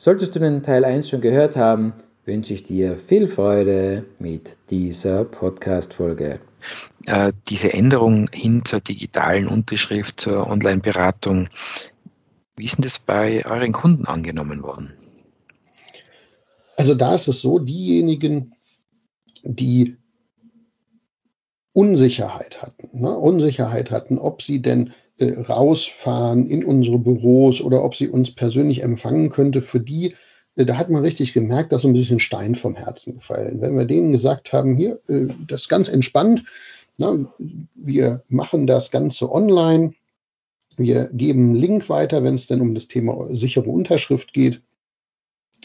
Solltest du den Teil 1 schon gehört haben, wünsche ich dir viel Freude mit dieser Podcast-Folge. Äh, diese Änderung hin zur digitalen Unterschrift, zur Online-Beratung, wie ist denn das bei euren Kunden angenommen worden? Also da ist es so, diejenigen, die Unsicherheit hatten, ne? Unsicherheit hatten, ob sie denn äh, rausfahren in unsere Büros oder ob sie uns persönlich empfangen könnte, für die, äh, da hat man richtig gemerkt, dass so ein bisschen Stein vom Herzen gefallen. Wenn wir denen gesagt haben, hier, äh, das ist ganz entspannt, na, wir machen das Ganze online, wir geben einen Link weiter, wenn es denn um das Thema sichere Unterschrift geht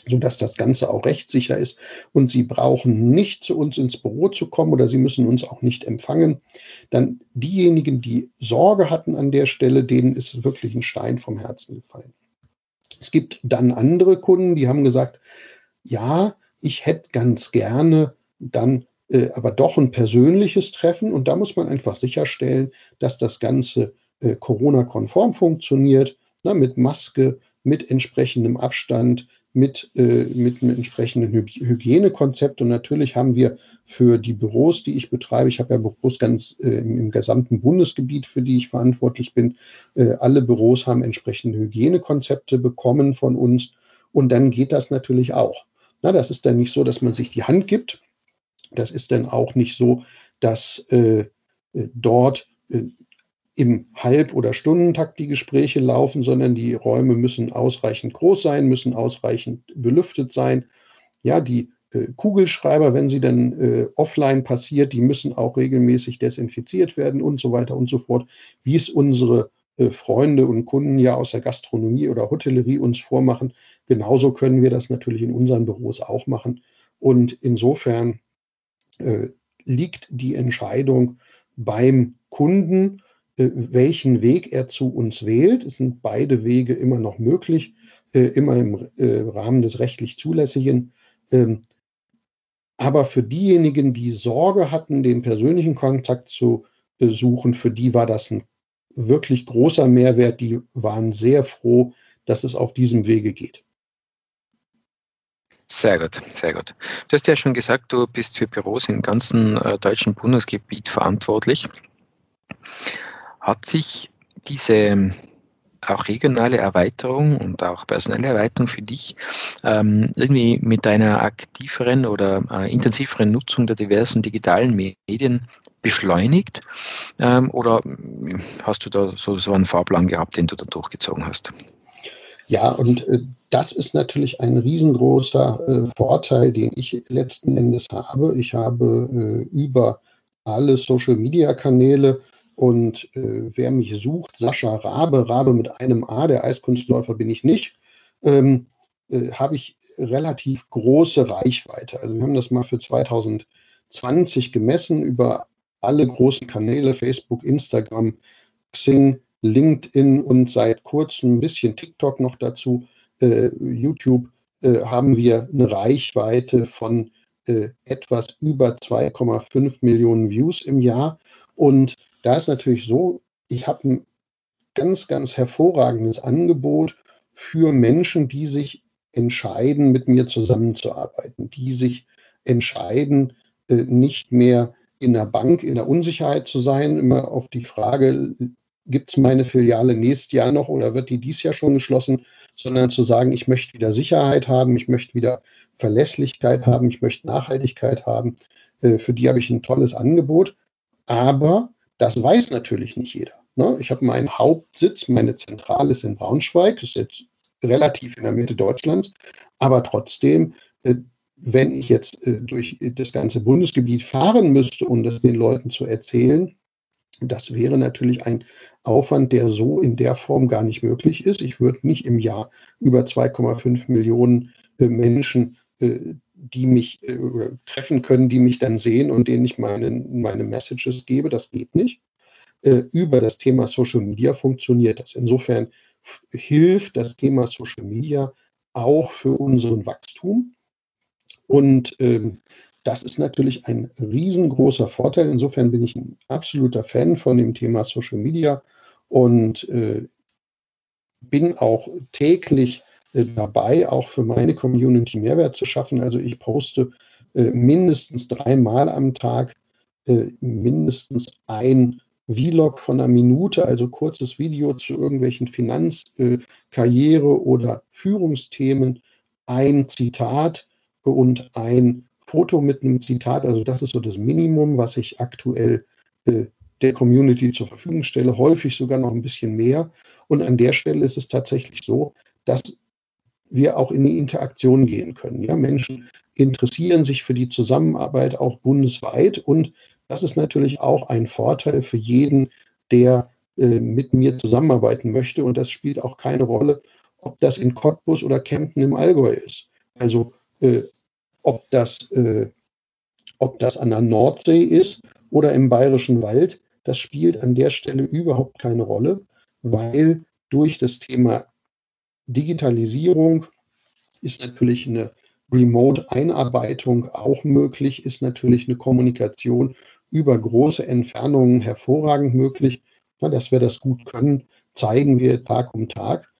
so dass das Ganze auch rechtssicher ist. Und Sie brauchen nicht zu uns ins Büro zu kommen oder Sie müssen uns auch nicht empfangen. Dann diejenigen, die Sorge hatten an der Stelle, denen ist wirklich ein Stein vom Herzen gefallen. Es gibt dann andere Kunden, die haben gesagt, ja, ich hätte ganz gerne dann äh, aber doch ein persönliches Treffen und da muss man einfach sicherstellen, dass das Ganze äh, Corona-konform funktioniert, na, mit Maske, mit entsprechendem Abstand, mit, äh, mit einem entsprechenden Hygienekonzept. Und natürlich haben wir für die Büros, die ich betreibe, ich habe ja Büros ganz äh, im, gesamten Bundesgebiet, für die ich verantwortlich bin, äh, alle Büros haben entsprechende Hygienekonzepte bekommen von uns. Und dann geht das natürlich auch. Na, das ist dann nicht so, dass man sich die Hand gibt. Das ist dann auch nicht so, dass äh, äh dort äh, im Halb- oder Stundentakt die Gespräche laufen, sondern die Räume müssen ausreichend groß sein, müssen ausreichend belüftet sein. Ja, die äh, Kugelschreiber, wenn sie dann äh, offline passiert, die müssen auch regelmäßig desinfiziert werden und so weiter und so fort, wie es unsere äh, Freunde und Kunden ja aus der Gastronomie oder Hotellerie uns vormachen. Genauso können wir das natürlich in unseren Büros auch machen. Und insofern äh, liegt die Entscheidung beim Kunden welchen Weg er zu uns wählt. Es sind beide Wege immer noch möglich, äh, immer im äh, Rahmen des rechtlich Zulässigen. Ähm, aber für diejenigen, die Sorge hatten, den persönlichen Kontakt zu suchen, für die war das ein wirklich großer Mehrwert. Die waren sehr froh, dass es auf diesem Wege geht. Sehr gut, sehr gut. Du hast ja schon gesagt, du bist für Büros im ganzen äh, deutschen Bundesgebiet verantwortlich. Hat sich diese ähm, auch regionale Erweiterung und auch personelle Erweiterung für dich ähm, irgendwie mit deiner aktiveren oder äh, intensiveren Nutzung der diversen digitalen Medien beschleunigt? Ähm, oder hm, hast du da so, so einen Fahrplan gehabt, den du da durchgezogen hast? Ja, und äh, das ist natürlich ein riesengroßer äh, Vorteil, den ich letzten Endes habe. Ich habe äh, über alle Social-Media-Kanäle und äh, wer mich sucht, Sascha Rabe, Rabe mit einem A, der Eiskunstläufer bin ich nicht, ähm, äh, habe ich relativ große Reichweite. Also wir haben das mal für 2020 gemessen über alle großen Kanäle, Facebook, Instagram, Xing, LinkedIn und seit kurzem ein bisschen TikTok noch dazu, äh, YouTube, äh, haben wir eine Reichweite von äh, etwas über 2,5 Millionen Views im Jahr. Und da ist natürlich so, ich habe ein ganz, ganz hervorragendes Angebot für Menschen, die sich entscheiden, mit mir zusammenzuarbeiten, die sich entscheiden, äh, nicht mehr in der Bank in der Unsicherheit zu sein, immer auf die Frage, gibt es meine Filiale nächstes Jahr noch oder wird die dies Jahr schon geschlossen, sondern zu sagen, ich möchte wieder Sicherheit haben, ich möchte wieder Verlässlichkeit haben, ich möchte Nachhaltigkeit haben. Äh, für die habe ich ein tolles Angebot. Aber das weiß natürlich nicht jeder. Ne? Ich habe meinen Hauptsitz, meine Zentrale ist in Braunschweig, ist jetzt relativ in der Mitte Deutschlands, aber trotzdem, äh, wenn ich jetzt äh, durch das ganze Bundesgebiet fahren müsste, um das den Leuten zu erzählen, das wäre natürlich ein Aufwand, der so in der Form gar nicht möglich ist. Ich würde nicht im Jahr über 2,5 Millionen äh, Menschen, die mich äh, treffen können, die mich dann sehen und denen ich meine, meine Messages gebe. Das geht nicht. Äh, über das Thema Social Media funktioniert das. Insofern hilft das Thema Social Media auch für unseren Wachstum. Und ähm, das ist natürlich ein riesengroßer Vorteil. Insofern bin ich ein absoluter Fan von dem Thema Social Media und äh, bin auch täglich dabei, auch für meine Community Mehrwert zu schaffen. Also ich poste äh, mindestens dreimal am Tag äh, mindestens ein Vlog von einer Minute, also kurzes Video zu irgendwelchen Finanz-, äh, Karriere- oder Führungsthemen, ein Zitat und ein Foto mit einem Zitat. Also das ist so das Minimum, was ich aktuell äh, der Community zur Verfügung stelle, häufig sogar noch ein bisschen mehr. Und an der Stelle ist es tatsächlich so, dass wir auch in die Interaktion gehen können. Ja, Menschen interessieren sich für die Zusammenarbeit auch bundesweit und das ist natürlich auch ein Vorteil für jeden, der äh, mit mir zusammenarbeiten möchte und das spielt auch keine Rolle, ob das in Cottbus oder Kempten im Allgäu ist. Also äh, ob das, äh, ob das an der Nordsee ist oder im Bayerischen Wald, das spielt an der Stelle überhaupt keine Rolle, weil durch das Thema Digitalisierung ist natürlich eine Remote-Einarbeitung auch möglich, ist natürlich eine Kommunikation über große Entfernungen hervorragend möglich. Ja, dass wir das gut können, zeigen wir Tag um Tag.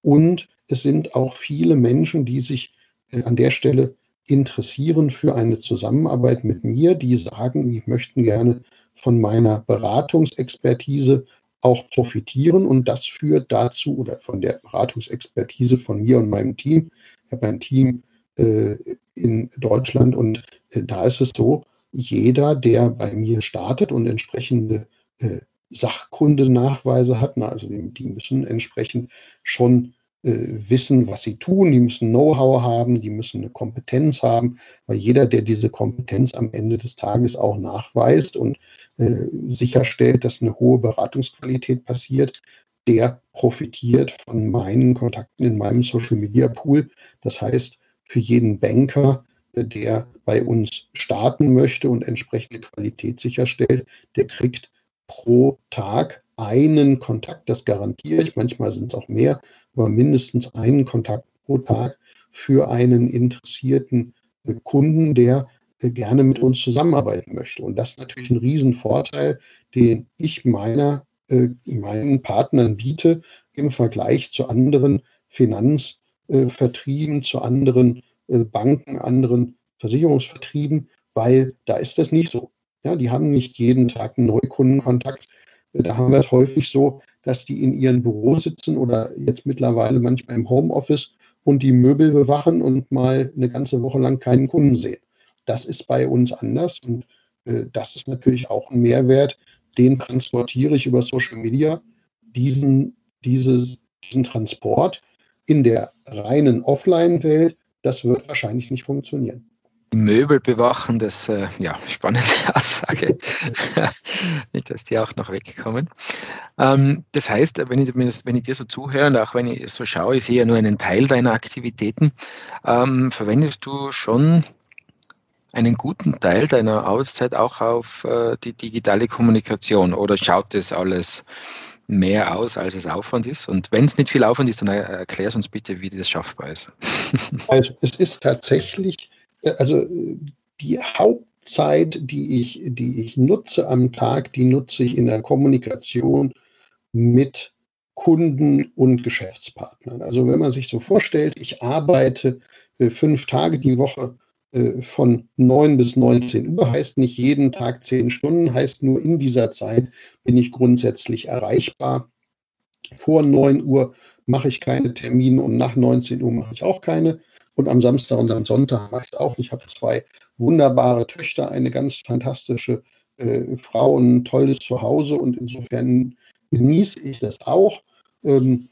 Und es sind auch viele Menschen, die sich äh, an der Stelle interessieren für eine Zusammenarbeit mit mir, die sagen, die möchten gerne von meiner Beratungsexpertise auch profitieren. Und das führt dazu, oder von der Beratungsexpertise von mir und meinem Team. Ich habe ein Team äh, in Deutschland und äh, da ist es so, jeder, der bei mir startet und entsprechende äh, Sachkundenachweise hat, na, also die, die müssen entsprechend schon äh, wissen, was sie tun, die müssen Know-how haben, die müssen eine Kompetenz haben, weil jeder, der diese Kompetenz am Ende des Tages auch nachweist und äh, sicherstellt, dass eine hohe Beratungsqualität passiert, der profitiert von meinen Kontakten in meinem Social Media Pool. Das heißt, für jeden Banker, äh, der bei uns starten möchte und entsprechende Qualität sicherstellt, der kriegt pro Tag einen Kontakt, das garantiere ich, manchmal sind es auch mehr, aber mindestens einen Kontakt pro Tag für einen interessierten äh, Kunden, der gerne mit uns zusammenarbeiten möchte. Und das ist natürlich ein Riesenvorteil, den ich meiner, äh, meinen Partnern biete im Vergleich zu anderen Finanzvertrieben, zu anderen Banken, anderen Versicherungsvertrieben, weil da ist das nicht so. Ja, die haben nicht jeden Tag einen Neukundenkontakt. Da haben wir es häufig so, dass die in ihren Büros sitzen oder jetzt mittlerweile manchmal im Homeoffice und die Möbel bewachen und mal eine ganze Woche lang keinen Kunden sehen. Das ist bei uns anders und äh, das ist natürlich auch ein Mehrwert, den transportiere ich über Social Media. Diesen, dieses, diesen Transport in der reinen Offline-Welt, das wird wahrscheinlich nicht funktionieren. Möbel bewachen, das äh, ja spannende Aussage. Nicht, dass die auch noch wegkommen. Ähm, das heißt, wenn ich, wenn ich dir so zuhöre und auch wenn ich so schaue, ich sehe ja nur einen Teil deiner Aktivitäten, ähm, verwendest du schon einen guten Teil deiner Arbeitszeit auch auf äh, die digitale Kommunikation oder schaut das alles mehr aus, als es Aufwand ist? Und wenn es nicht viel Aufwand ist, dann erklär uns bitte, wie das schaffbar ist. also es ist tatsächlich, äh, also die Hauptzeit, die ich, die ich nutze am Tag, die nutze ich in der Kommunikation mit Kunden und Geschäftspartnern. Also wenn man sich so vorstellt, ich arbeite äh, fünf Tage die Woche von 9 bis 19 Uhr, heißt nicht jeden Tag 10 Stunden, heißt nur in dieser Zeit bin ich grundsätzlich erreichbar. Vor 9 Uhr mache ich keine Termine und nach 19 Uhr mache ich auch keine. Und am Samstag und am Sonntag mache ich es auch. Ich habe zwei wunderbare Töchter, eine ganz fantastische äh, Frau und ein tolles Zuhause und insofern genieße ich das auch. Ähm,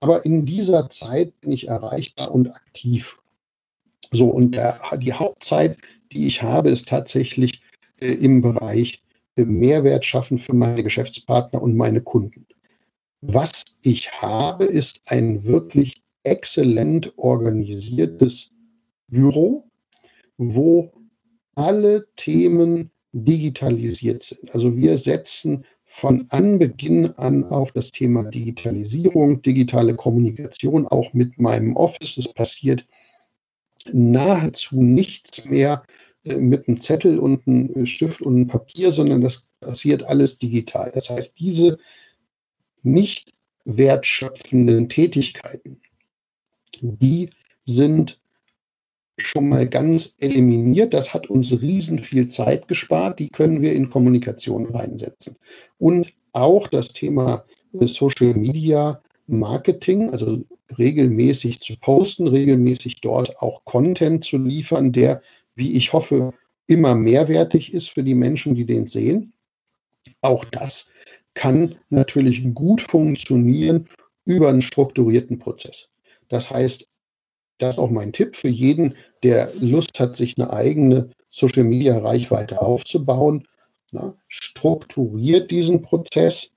aber in dieser Zeit bin ich erreichbar und aktiv. So, und der, die Hauptzeit, die ich habe, ist tatsächlich äh, im Bereich äh, Mehrwert schaffen für meine Geschäftspartner und meine Kunden. Was ich habe, ist ein wirklich exzellent organisiertes Büro, wo alle Themen digitalisiert sind. Also wir setzen von Anbeginn an auf das Thema Digitalisierung, digitale Kommunikation, auch mit meinem Office. Es passiert nahezu nichts mehr äh, mit einem Zettel und einem äh, Stift und einem Papier, sondern das passiert alles digital. Das heißt, diese nicht wertschöpfenden Tätigkeiten, die sind schon mal ganz eliminiert. Das hat uns riesen viel Zeit gespart. Die können wir in Kommunikation reinsetzen. Und auch das Thema äh, Social Media Marketing, also regelmäßig zu posten, regelmäßig dort auch Content zu liefern, der, wie ich hoffe, immer mehrwertig ist für die Menschen, die den sehen. Auch das kann natürlich gut funktionieren über einen strukturierten Prozess. Das heißt, das ist auch mein Tipp für jeden, der Lust hat, sich eine eigene Social Media Reichweite aufzubauen. Na, strukturiert diesen Prozess.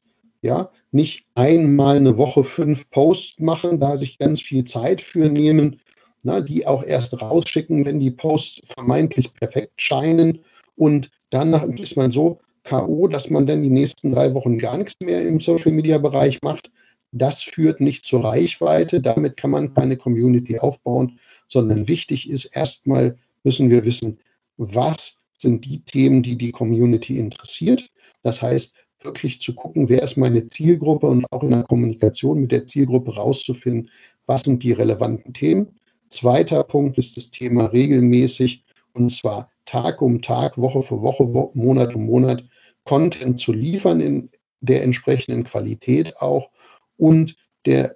Ja, nicht einmal eine Woche fünf Posts machen, da sich ganz viel Zeit für nehmen, na, die auch erst rausschicken, wenn die Posts vermeintlich perfekt scheinen. Und danach ist man so K.O., dass man dann die nächsten drei Wochen gar nichts mehr im Social Media Bereich macht. Das führt nicht zur Reichweite, damit kann man keine Community aufbauen, sondern wichtig ist erstmal müssen wir wissen, was sind die Themen, die die Community interessiert. Das heißt, wirklich zu gucken, wer ist meine Zielgruppe und auch in der Kommunikation mit der Zielgruppe rauszufinden, was sind die relevanten Themen. Zweiter Punkt ist das Thema regelmäßig und zwar Tag um Tag, Woche für Woche, Monat um Monat Content zu liefern in der entsprechenden Qualität auch und der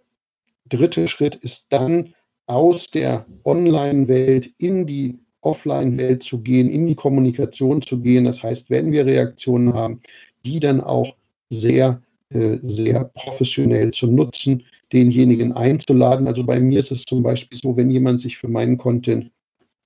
dritte Schritt ist dann aus der Online-Welt in die Offline-Welt zu gehen, in die Kommunikation zu gehen. Das heißt, wenn wir Reaktionen haben, die dann auch sehr, äh, sehr professionell zu nutzen, denjenigen einzuladen. Also bei mir ist es zum Beispiel so, wenn jemand sich für meinen Content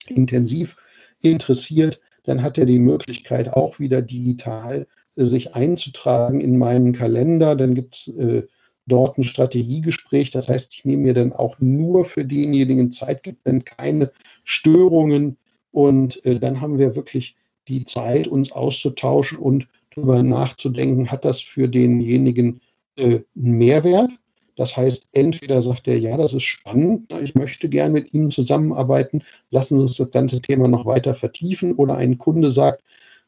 intensiv interessiert, dann hat er die Möglichkeit, auch wieder digital äh, sich einzutragen in meinen Kalender. Dann gibt es äh, dort ein Strategiegespräch. Das heißt, ich nehme mir dann auch nur für denjenigen Zeit, gibt dann keine Störungen und äh, dann haben wir wirklich die Zeit, uns auszutauschen und darüber nachzudenken, hat das für denjenigen äh, einen Mehrwert? Das heißt, entweder sagt er, ja, das ist spannend, ich möchte gern mit Ihnen zusammenarbeiten, lassen Sie uns das ganze Thema noch weiter vertiefen. Oder ein Kunde sagt,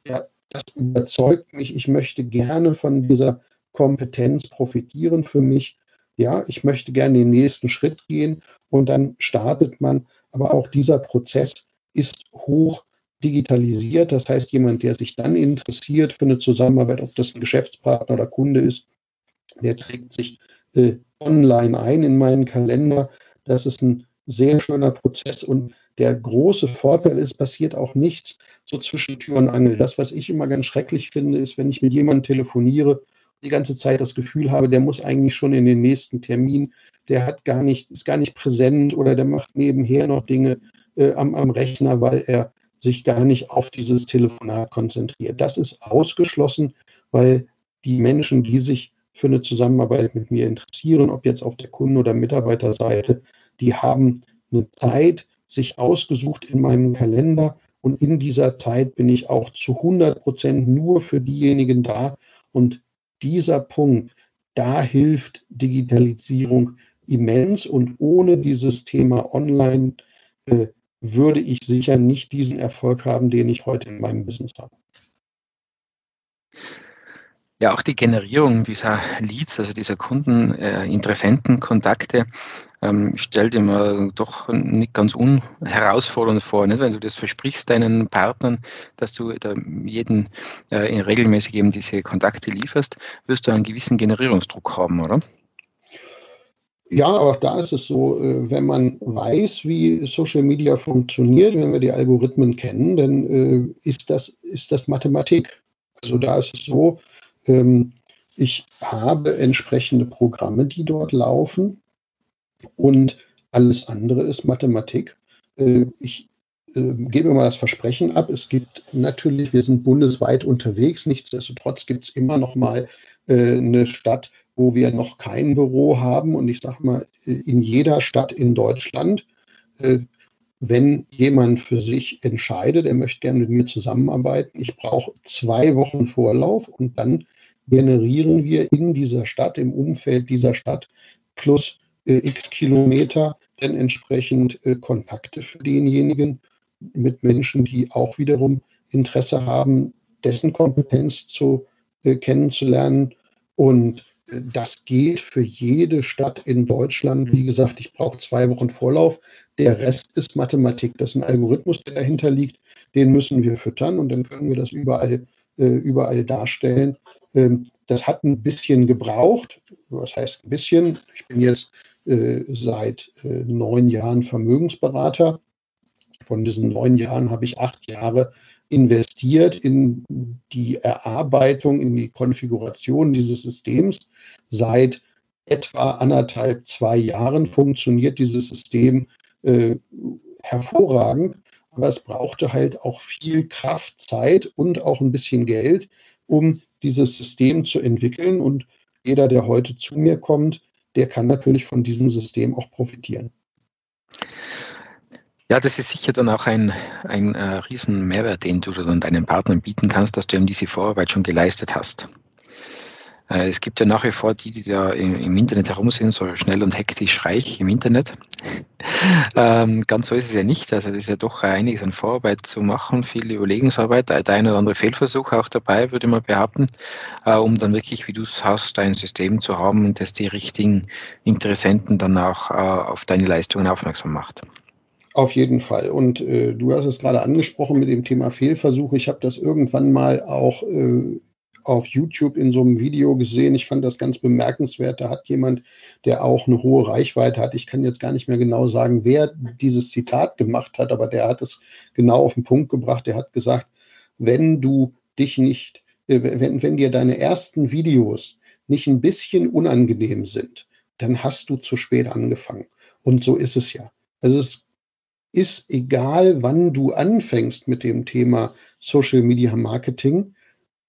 ja, das überzeugt mich, ich möchte gerne von dieser Kompetenz profitieren für mich. Ja, ich möchte gerne den nächsten Schritt gehen und dann startet man. Aber auch dieser Prozess ist hoch digitalisiert. Das heißt, jemand, der sich dann interessiert für eine Zusammenarbeit, ob das ein Geschäftspartner oder Kunde ist, der trägt sich äh, online ein in meinen Kalender. Das ist ein sehr schöner Prozess und der große Vorteil ist, passiert auch nichts so zwischen Tür und Angel. Das, was ich immer ganz schrecklich finde, ist, wenn ich mit jemandem telefoniere die ganze Zeit das Gefühl habe, der muss eigentlich schon in den nächsten Termin, der hat gar nicht, ist gar nicht präsent oder der macht nebenher noch Dinge äh, am, am Rechner, weil er sich gar nicht auf dieses Telefonat konzentriert. Das ist ausgeschlossen, weil die Menschen, die sich für eine Zusammenarbeit mit mir interessieren, ob jetzt auf der Kunden- oder Mitarbeiterseite, die haben eine Zeit sich ausgesucht in meinem Kalender und in dieser Zeit bin ich auch zu 100 Prozent nur für diejenigen da und dieser Punkt, da hilft Digitalisierung immens und ohne dieses Thema Online äh, würde ich sicher nicht diesen Erfolg haben, den ich heute in meinem Business habe. Ja, auch die Generierung dieser Leads, also dieser Kunden, äh, Interessentenkontakte, ähm, stellt immer doch nicht ganz unherausfordernd vor, nicht? wenn du das versprichst deinen Partnern, dass du da jeden äh, regelmäßig eben diese Kontakte lieferst, wirst du einen gewissen Generierungsdruck haben, oder? Ja, auch da ist es so, äh, wenn man weiß, wie Social Media funktioniert, wenn wir die Algorithmen kennen, dann äh, ist das, ist das Mathematik. Also da ist es so, ähm, ich habe entsprechende Programme, die dort laufen und alles andere ist Mathematik. Äh, ich gebe mal das Versprechen ab. Es gibt natürlich, wir sind bundesweit unterwegs. Nichtsdestotrotz gibt es immer noch mal eine Stadt, wo wir noch kein Büro haben. Und ich sage mal, in jeder Stadt in Deutschland wenn jemand für sich entscheidet, er möchte gerne mit mir zusammenarbeiten, ich brauche zwei Wochen Vorlauf und dann generieren wir in dieser Stadt, im Umfeld dieser Stadt plus äh, x Kilometer dann entsprechend äh, Kontakte für denjenigen mit Menschen, die auch wiederum Interesse haben, dessen Kompetenz zu äh, kennenzulernen. Und äh, das geht für jede Stadt in Deutschland. Wie gesagt, ich brauche zwei Wochen Vorlauf. Der Rest ist Mathematik. Das ist ein Algorithmus, der dahinter liegt. Den müssen wir füttern und dann können wir das überall, äh, überall darstellen. Ähm, das hat ein bisschen gebraucht. Was heißt ein bisschen? Ich bin jetzt äh, seit äh, neun Jahren Vermögensberater. Von diesen neun Jahren habe ich acht Jahre investiert in die Erarbeitung, in die Konfiguration dieses Systems. Seit etwa anderthalb, zwei Jahren funktioniert dieses System äh, hervorragend, aber es brauchte halt auch viel Kraft, Zeit und auch ein bisschen Geld, um dieses System zu entwickeln. Und jeder, der heute zu mir kommt, der kann natürlich von diesem System auch profitieren. Ja, das ist sicher dann auch ein, ein äh, riesen Mehrwert, den du dann deinen Partnern bieten kannst, dass du eben diese Vorarbeit schon geleistet hast. Äh, es gibt ja nach wie vor die, die da im, Internet herum sind, so schnell und hektisch reich im Internet. ähm, ganz so ist es ja nicht. Also es ist ja doch einiges an Vorarbeit zu machen, viel Überlegungsarbeit, der ein oder andere Fehlversuch auch dabei, würde man behaupten, äh, um dann wirklich, wie du es hast, ein System zu haben, das die richtigen Interessenten dann auch äh, auf deine Leistungen aufmerksam macht. Auf jeden Fall. Und äh, du hast es gerade angesprochen mit dem Thema Fehlversuche. Ich habe das irgendwann mal auch äh, auf YouTube in so einem Video gesehen. Ich fand das ganz bemerkenswert. Da hat jemand, der auch eine hohe Reichweite hat, ich kann jetzt gar nicht mehr genau sagen, wer dieses Zitat gemacht hat, aber der hat es genau auf den Punkt gebracht. Der hat gesagt, wenn du dich nicht, äh, wenn, wenn dir deine ersten Videos nicht ein bisschen unangenehm sind, dann hast du zu spät angefangen. Und so ist es ja. Also es ist egal, wann du anfängst mit dem Thema Social Media Marketing.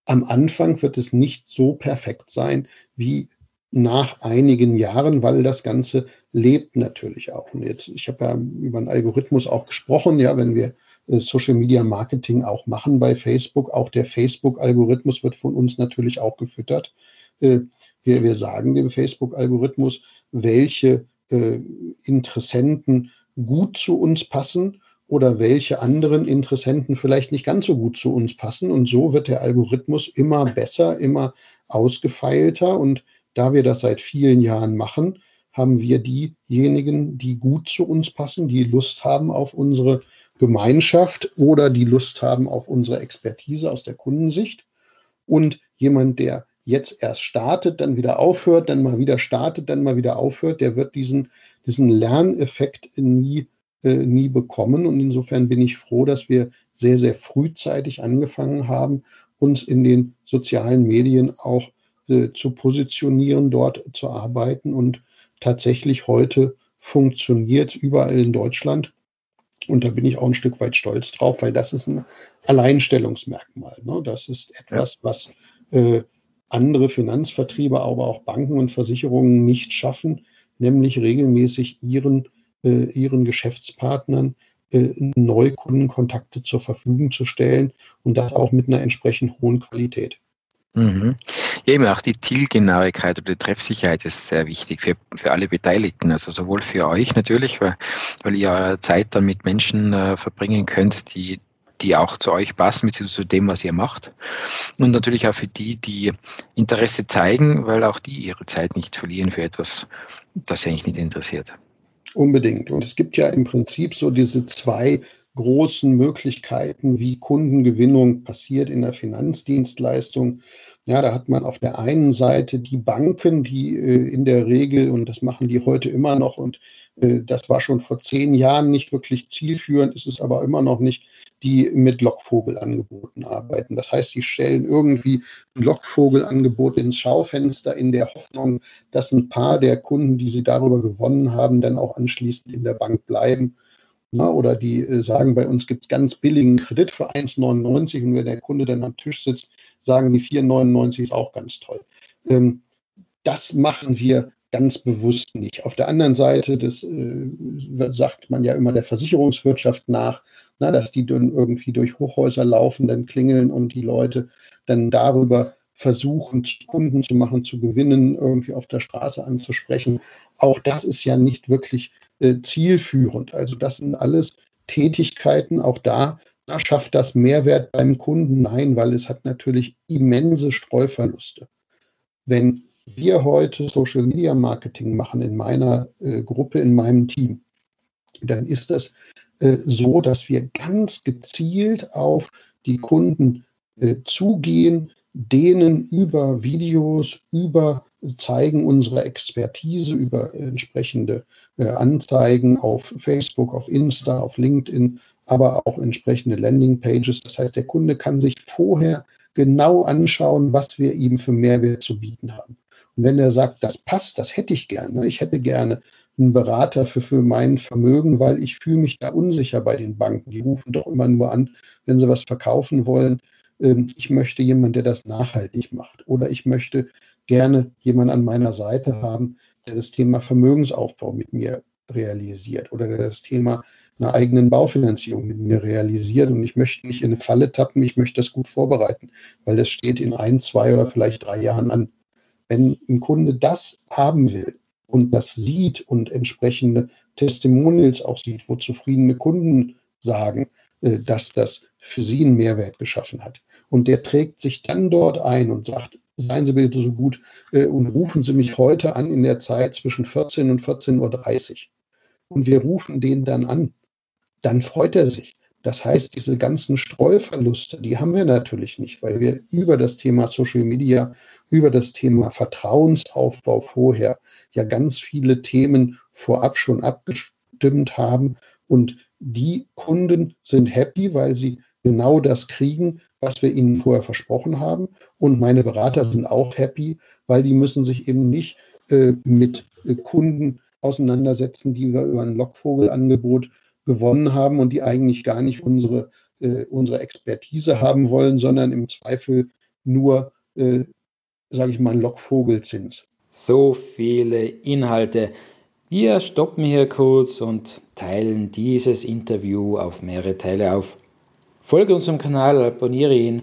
Am Anfang wird es nicht so perfekt sein wie nach einigen Jahren, weil das Ganze lebt natürlich auch. Und jetzt, ich habe ja über einen Algorithmus auch gesprochen, ja, wenn wir äh, Social Media Marketing auch machen bei Facebook, auch der Facebook-Algorithmus wird von uns natürlich auch gefüttert. Äh, wir, wir sagen dem Facebook-Algorithmus, welche äh, Interessenten gut zu uns passen oder welche anderen Interessenten vielleicht nicht ganz so gut zu uns passen. Und so wird der Algorithmus immer besser, immer ausgefeilter. Und da wir das seit vielen Jahren machen, haben wir diejenigen, die gut zu uns passen, die Lust haben auf unsere Gemeinschaft oder die Lust haben auf unsere Expertise aus der Kundensicht. Und jemand, der jetzt erst startet, dann wieder aufhört, dann mal wieder startet, dann mal wieder aufhört, der wird diesen, diesen Lerneffekt nie, äh, nie bekommen. Und insofern bin ich froh, dass wir sehr, sehr frühzeitig angefangen haben, uns in den sozialen Medien auch äh, zu positionieren, dort zu arbeiten. Und tatsächlich heute funktioniert überall in Deutschland. Und da bin ich auch ein Stück weit stolz drauf, weil das ist ein Alleinstellungsmerkmal. Ne? Das ist etwas, was äh, andere Finanzvertriebe, aber auch Banken und Versicherungen nicht schaffen, nämlich regelmäßig ihren, äh, ihren Geschäftspartnern äh, Neukundenkontakte zur Verfügung zu stellen und das auch mit einer entsprechend hohen Qualität. Mhm. Eben auch die Zielgenauigkeit oder die Treffsicherheit ist sehr wichtig für, für alle Beteiligten. Also sowohl für euch natürlich, weil, weil ihr Zeit dann mit Menschen äh, verbringen könnt, die die auch zu euch passen, beziehungsweise zu dem, was ihr macht. Und natürlich auch für die, die Interesse zeigen, weil auch die ihre Zeit nicht verlieren für etwas, das sie eigentlich nicht interessiert. Unbedingt. Und es gibt ja im Prinzip so diese zwei großen Möglichkeiten, wie Kundengewinnung passiert in der Finanzdienstleistung. Ja, da hat man auf der einen Seite die Banken, die äh, in der Regel, und das machen die heute immer noch, und äh, das war schon vor zehn Jahren nicht wirklich zielführend, ist es aber immer noch nicht, die mit Lockvogelangeboten arbeiten. Das heißt, sie stellen irgendwie ein ins Schaufenster in der Hoffnung, dass ein paar der Kunden, die sie darüber gewonnen haben, dann auch anschließend in der Bank bleiben. Na, oder die äh, sagen, bei uns gibt es ganz billigen Kredit für 1,99 und wenn der Kunde dann am Tisch sitzt, sagen die 4,99 ist auch ganz toll. Ähm, das machen wir ganz bewusst nicht. Auf der anderen Seite, das äh, sagt man ja immer der Versicherungswirtschaft nach, na, dass die dann irgendwie durch Hochhäuser laufen, dann klingeln und die Leute dann darüber versuchen, Kunden zu machen, zu gewinnen, irgendwie auf der Straße anzusprechen. Auch das ist ja nicht wirklich äh, zielführend. Also das sind alles Tätigkeiten, auch da, da schafft das Mehrwert beim Kunden? Nein, weil es hat natürlich immense Streuverluste. Wenn wir heute Social Media Marketing machen in meiner äh, Gruppe, in meinem Team, dann ist es äh, so, dass wir ganz gezielt auf die Kunden äh, zugehen, denen über Videos, über Zeigen unserer Expertise, über entsprechende äh, Anzeigen auf Facebook, auf Insta, auf LinkedIn, aber auch entsprechende Landingpages. Das heißt, der Kunde kann sich vorher genau anschauen, was wir ihm für Mehrwert zu bieten haben. Und wenn er sagt, das passt, das hätte ich gerne, ich hätte gerne einen Berater für, für mein Vermögen, weil ich fühle mich da unsicher bei den Banken. Die rufen doch immer nur an, wenn sie was verkaufen wollen. Ähm, ich möchte jemanden, der das nachhaltig macht. Oder ich möchte gerne jemanden an meiner Seite haben, der das Thema Vermögensaufbau mit mir realisiert oder der das Thema einer eigenen Baufinanzierung mit mir realisiert. Und ich möchte nicht in eine Falle tappen, ich möchte das gut vorbereiten, weil das steht in ein, zwei oder vielleicht drei Jahren an. Wenn ein Kunde das haben will und das sieht und entsprechende Testimonials auch sieht, wo zufriedene Kunden sagen, äh, dass das für sie einen Mehrwert geschaffen hat. Und der trägt sich dann dort ein und sagt, seien Sie bitte so gut äh, und rufen Sie mich heute an in der Zeit zwischen 14 und 14.30 Uhr. Und wir rufen den dann an. Dann freut er sich. Das heißt, diese ganzen Streuverluste, die haben wir natürlich nicht, weil wir über das Thema Social Media, über das Thema Vertrauensaufbau vorher ja ganz viele Themen vorab schon abgestimmt haben. Und die Kunden sind happy, weil sie genau das kriegen, was wir ihnen vorher versprochen haben. Und meine Berater sind auch happy, weil die müssen sich eben nicht äh, mit äh, Kunden auseinandersetzen, die wir über ein Lockvogelangebot gewonnen haben und die eigentlich gar nicht unsere, äh, unsere Expertise haben wollen, sondern im Zweifel nur, äh, sage ich mal, ein Lockvogelzins. So viele Inhalte. Wir stoppen hier kurz und teilen dieses Interview auf mehrere Teile auf. Folge unserem Kanal, abonniere ihn,